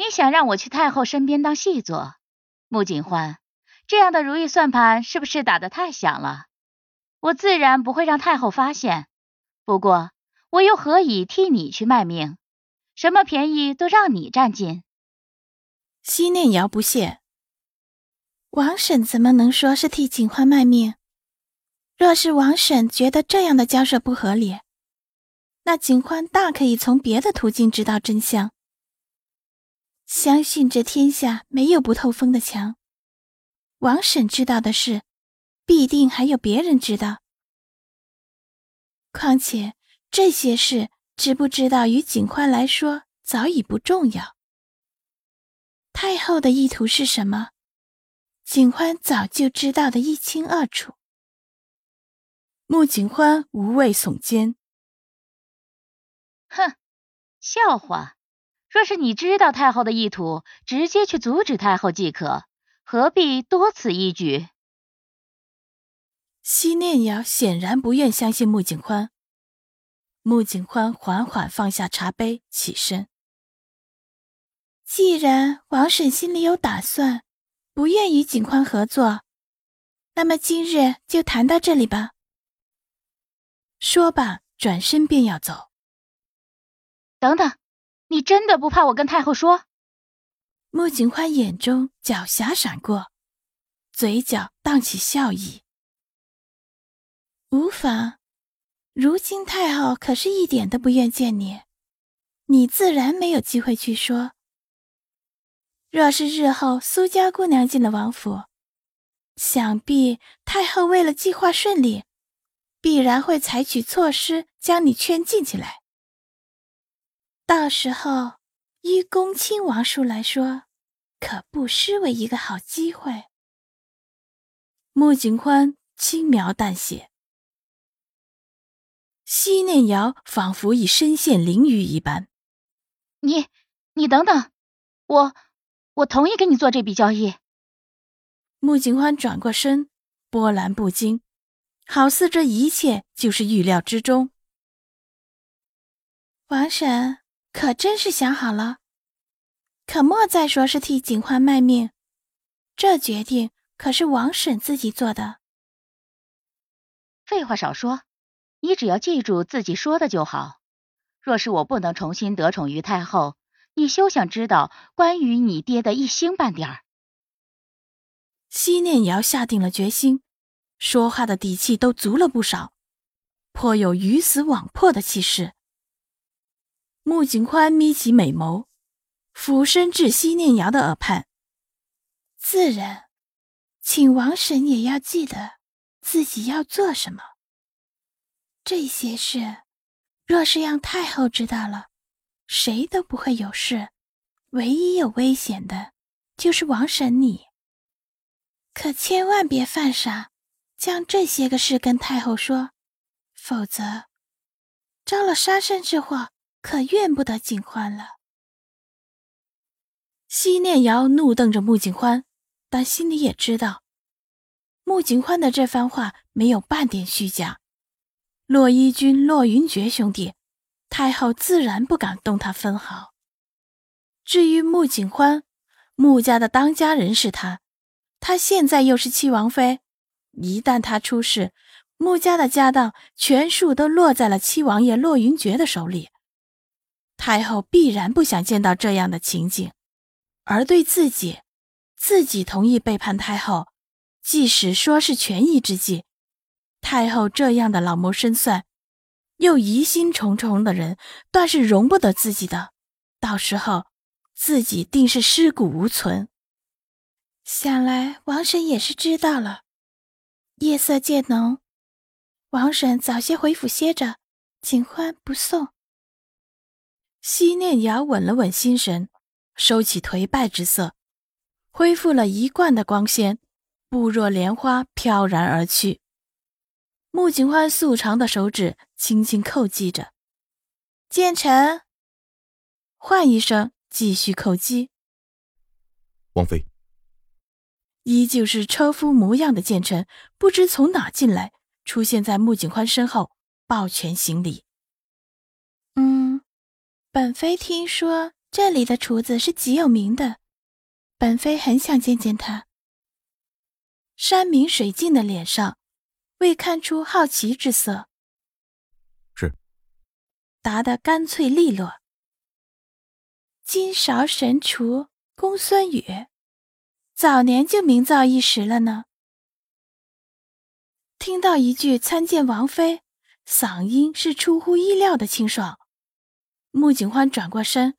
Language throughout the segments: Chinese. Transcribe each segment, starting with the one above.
你想让我去太后身边当细作？穆景欢，这样的如意算盘是不是打得太响了？我自然不会让太后发现。不过，我又何以替你去卖命？什么便宜都让你占尽？西念瑶不屑。王婶怎么能说是替景欢卖命？若是王婶觉得这样的交涉不合理，那景欢大可以从别的途径知道真相。相信这天下没有不透风的墙。王婶知道的事，必定还有别人知道。况且这些事知不知道，于景欢来说早已不重要。太后的意图是什么？景欢早就知道的一清二楚。穆景欢无畏耸肩，哼，笑话。若是你知道太后的意图，直接去阻止太后即可，何必多此一举？西念瑶显然不愿相信穆景欢。穆景欢缓缓放下茶杯，起身。既然王婶心里有打算，不愿与景欢合作，那么今日就谈到这里吧。说罢，转身便要走。等等。你真的不怕我跟太后说？穆景欢眼中狡黠闪过，嘴角荡起笑意。无妨，如今太后可是一点都不愿见你，你自然没有机会去说。若是日后苏家姑娘进了王府，想必太后为了计划顺利，必然会采取措施将你圈禁起来。到时候，依恭亲王叔来说，可不失为一个好机会。穆景欢轻描淡写，西念瑶仿佛已身陷囹圄一般。你，你等等，我，我同意跟你做这笔交易。穆景欢转过身，波澜不惊，好似这一切就是预料之中。王婶。可真是想好了，可莫再说是替景欢卖命，这决定可是王婶自己做的。废话少说，你只要记住自己说的就好。若是我不能重新得宠于太后，你休想知道关于你爹的一星半点儿。西念瑶下定了决心，说话的底气都足了不少，颇有鱼死网破的气势。穆景宽眯起美眸，俯身至西念瑶的耳畔：“自然，请王婶也要记得自己要做什么。这些事，若是让太后知道了，谁都不会有事，唯一有危险的，就是王婶你。可千万别犯傻，将这些个事跟太后说，否则招了杀身之祸。”可怨不得景欢了。西念瑶怒瞪着穆景欢，但心里也知道，穆景欢的这番话没有半点虚假。洛依君、洛云珏兄弟，太后自然不敢动他分毫。至于穆景欢，穆家的当家人是他，他现在又是七王妃，一旦他出事，穆家的家当全数都落在了七王爷洛云珏的手里。太后必然不想见到这样的情景，而对自己，自己同意背叛太后，即使说是权宜之计，太后这样的老谋深算，又疑心重重的人，断是容不得自己的。到时候，自己定是尸骨无存。想来王婶也是知道了。夜色渐浓，王婶早些回府歇着，景欢不送。西念雅稳了稳心神，收起颓败之色，恢复了一贯的光鲜，步若莲花飘然而去。穆景欢素长的手指轻轻叩击着，建成，唤一声，继续叩击。王妃，依旧是车夫模样的建成，不知从哪进来，出现在穆景欢身后，抱拳行礼。嗯，本妃听说。这里的厨子是极有名的，本妃很想见见他。山明水净的脸上未看出好奇之色，是答得干脆利落。金勺神厨公孙羽，早年就名噪一时了呢。听到一句参见王妃，嗓音是出乎意料的清爽。穆景欢转过身。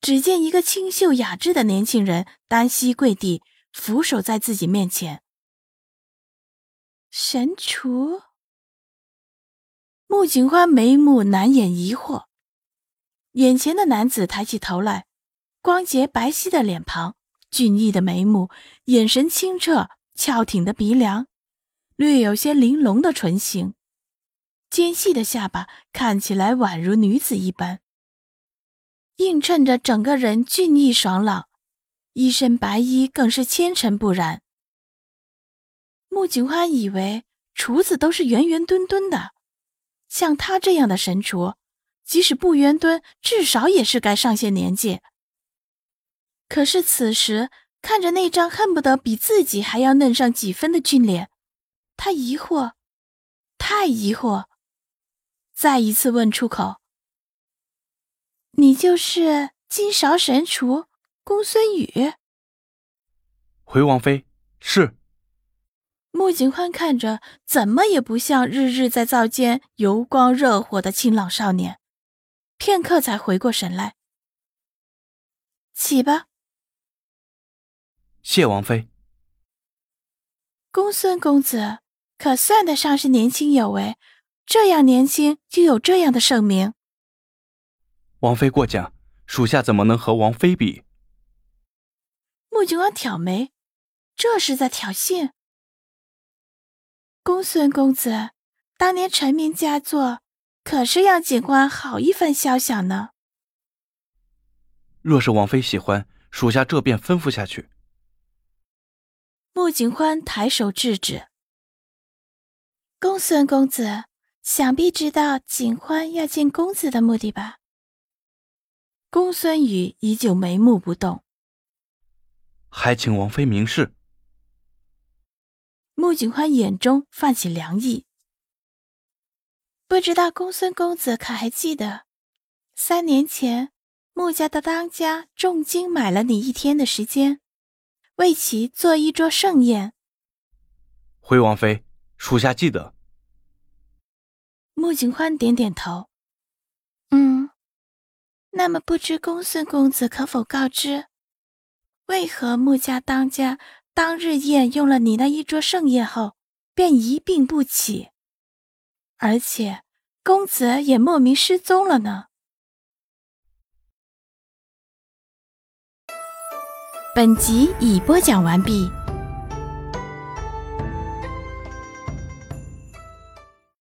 只见一个清秀雅致的年轻人单膝跪地，俯首在自己面前。神厨，穆景欢眉目难掩疑惑。眼前的男子抬起头来，光洁白皙的脸庞，俊逸的眉目，眼神清澈，翘挺的鼻梁，略有些玲珑的唇形，尖细的下巴看起来宛如女子一般。映衬着整个人俊逸爽朗，一身白衣更是纤尘不染。穆景欢以为厨子都是圆圆墩墩的，像他这样的神厨，即使不圆墩，至少也是该上些年纪。可是此时看着那张恨不得比自己还要嫩上几分的俊脸，他疑惑，太疑惑，再一次问出口。你就是金勺神厨公孙羽。回王妃是。穆景欢看着，怎么也不像日日在灶间油光热火的清朗少年，片刻才回过神来。起吧。谢王妃。公孙公子可算得上是年轻有为，这样年轻就有这样的盛名。王妃过奖，属下怎么能和王妃比？穆景欢挑眉，这是在挑衅。公孙公子当年成名佳作，可是让警官好一番肖想呢。若是王妃喜欢，属下这便吩咐下去。穆景欢抬手制止。公孙公子想必知道景欢要见公子的目的吧？公孙羽依旧眉目不动，还请王妃明示。穆景欢眼中泛起凉意，不知道公孙公子可还记得，三年前穆家的当家重金买了你一天的时间，为其做一桌盛宴。回王妃，属下记得。穆景欢点点头，嗯。那么，不知公孙公子可否告知，为何穆家当家当日宴用了你那一桌盛宴后，便一病不起，而且公子也莫名失踪了呢？本集已播讲完毕。